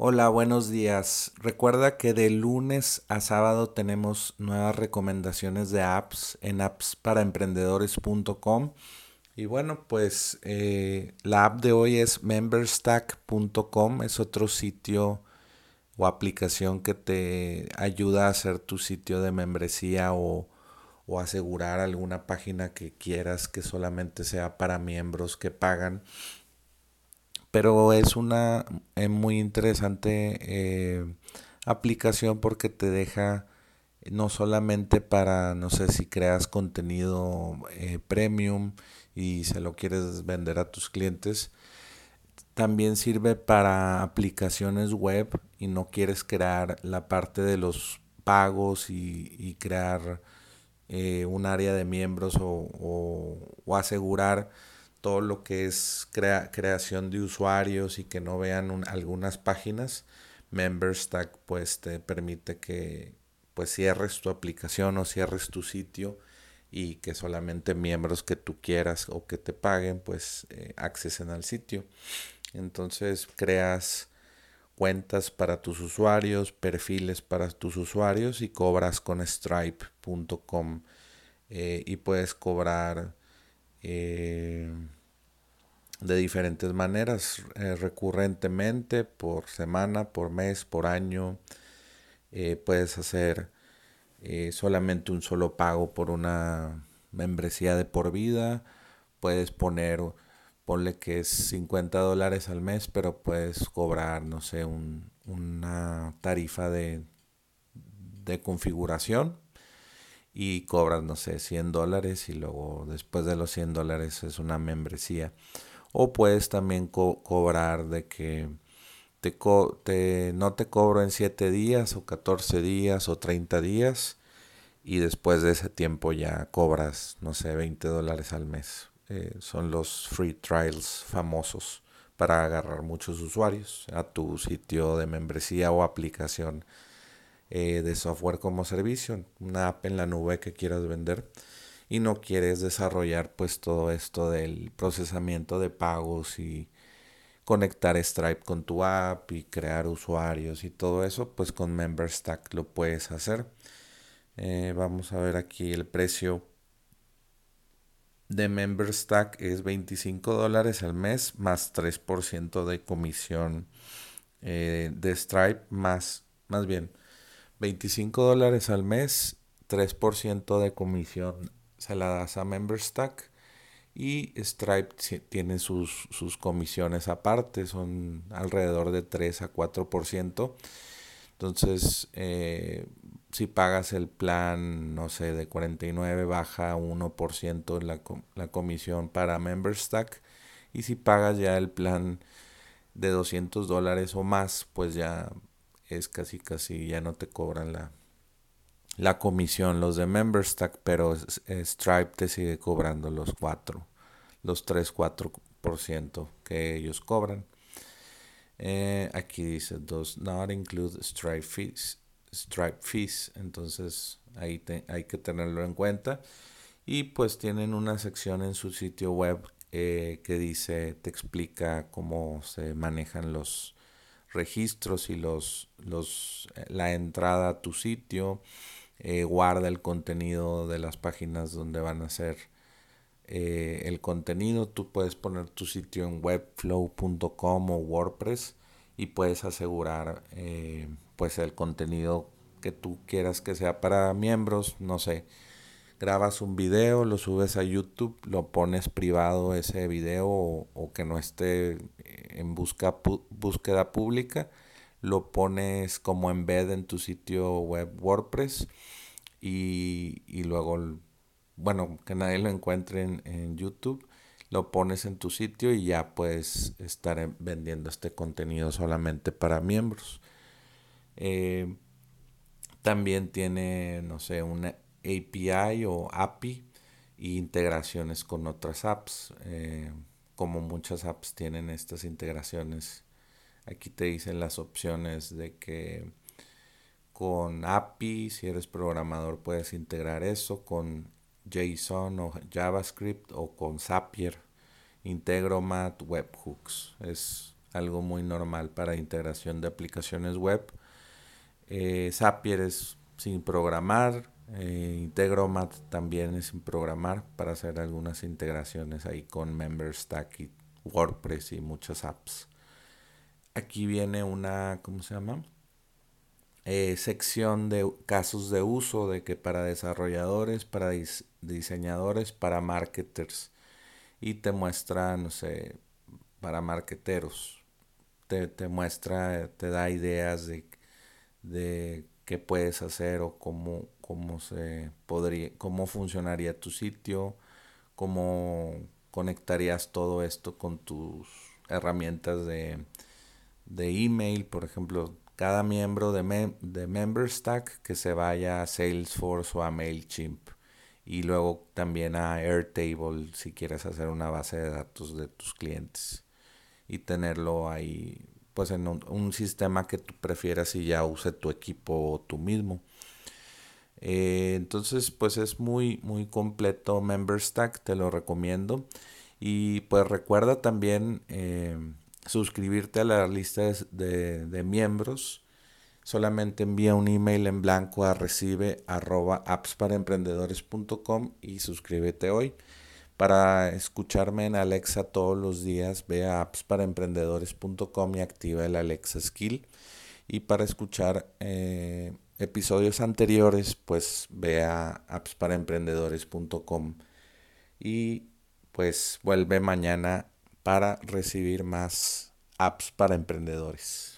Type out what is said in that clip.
Hola, buenos días. Recuerda que de lunes a sábado tenemos nuevas recomendaciones de apps en appsparaemprendedores.com. Y bueno, pues eh, la app de hoy es memberstack.com, es otro sitio o aplicación que te ayuda a hacer tu sitio de membresía o, o asegurar alguna página que quieras que solamente sea para miembros que pagan pero es una eh, muy interesante eh, aplicación porque te deja no solamente para, no sé si creas contenido eh, premium y se lo quieres vender a tus clientes, también sirve para aplicaciones web y no quieres crear la parte de los pagos y, crear un área de miembros o, o asegurar todo lo que es creación de usuarios y que no vean algunas páginas, MemberStack pues te permite que pues cierres tu aplicación o cierres tu sitio y que solamente miembros que tú quieras o que te paguen pues eh, accesen al sitio. Entonces creas cuentas para tus usuarios, perfiles para tus usuarios y cobras con stripe.com eh, y puedes cobrar eh, de diferentes maneras, eh, recurrentemente, por semana, por mes, por año. Eh, puedes hacer solamente un solo pago por una membresía de por vida. Puedes poner, ponle que es 50 dólares al mes, pero puedes cobrar, no sé, una tarifa de, de configuración y cobras, no sé, 100 dólares y luego después de los 100 dólares es una membresía. O puedes también cobrar de que te, te, no te cobro en 7 días o 14 días o 30 días y después de ese tiempo ya cobras, no sé, 20 dólares al mes. Eh, son los free trials famosos para agarrar muchos usuarios a tu sitio de membresía o aplicación eh, de software como servicio, una app en la nube que quieras vender y no quieres desarrollar pues todo esto del procesamiento de pagos y conectar Stripe con tu app y crear usuarios y todo eso, pues con MemberStack lo puedes hacer. Eh, vamos a ver aquí el precio de MemberStack es 25 dólares al mes más 3% de comisión eh, de Stripe más, más bien 25 dólares al mes, 3% de comisión se la das a MemberStack y Stripe tiene sus, sus comisiones aparte, son alrededor de 3 a 4%. Entonces, eh, si pagas el plan, no sé, de 49, baja 1% la, la comisión para MemberStack. Y si pagas ya el plan de 200 dólares o más, pues ya es casi casi ya no te cobran la, la comisión los de MemberStack, pero Stripe te sigue cobrando los 4, los 3-4% que ellos cobran. Eh, aquí dice, does not include Stripe fees. Stripe fees, entonces ahí hay que tenerlo en cuenta. Y pues tienen una sección en su sitio web eh, que dice, te explica cómo se manejan los registros y los, los, eh, la entrada a tu sitio, eh, guarda el contenido de las páginas donde van a ser eh, el contenido. Tú puedes poner tu sitio en webflow.com o WordPress y puedes asegurar pues el contenido que tú quieras que sea para miembros, no sé, grabas un video, lo subes a YouTube, lo pones privado ese video o, que no esté en busca, búsqueda pública, lo pones como embed en tu sitio web WordPress y, luego, bueno, que nadie lo encuentre en, YouTube, lo pones en tu sitio y ya puedes estar vendiendo este contenido solamente para miembros. Eh, también tiene, no sé, una API o API e integraciones con otras apps. Eh, como muchas apps tienen estas integraciones. Aquí te dicen las opciones de que con API, si eres programador, puedes integrar eso con JSON o JavaScript o con Zapier, Integromat, Webhooks. Es algo muy normal para integración de aplicaciones web. Eh, Zapier es sin programar, eh, Integromat también es sin programar para hacer algunas integraciones ahí con MemberStack y WordPress y muchas apps. Aquí viene una, ¿cómo se llama? Eh, sección de casos de uso de que para desarrolladores, para diseñadores, para marketers y te muestra, no sé, para marketeros. Te, te muestra, te da ideas de, de qué puedes hacer o cómo, cómo se podría, cómo funcionaría tu sitio, cómo conectarías todo esto con tus herramientas de, de email, por ejemplo, cada miembro de, de MemberStack que se vaya a Salesforce o a MailChimp y luego también a Airtable si quieres hacer una base de datos de tus clientes y tenerlo ahí pues en un, sistema que tú prefieras y ya use tu equipo o tú mismo. Eh, entonces pues es muy muy completo MemberStack, te lo recomiendo. Y pues recuerda también eh, suscribirte a la lista de, de miembros solamente envía un email en blanco a recibe arroba appsparaemprendedores.com y suscríbete hoy. Para escucharme en Alexa todos los días, ve a appsparaemprendedores.com y activa el Alexa Skill. Y para escuchar eh, episodios anteriores, pues ve a appsparaemprendedores.com y pues vuelve mañana para recibir más apps para emprendedores.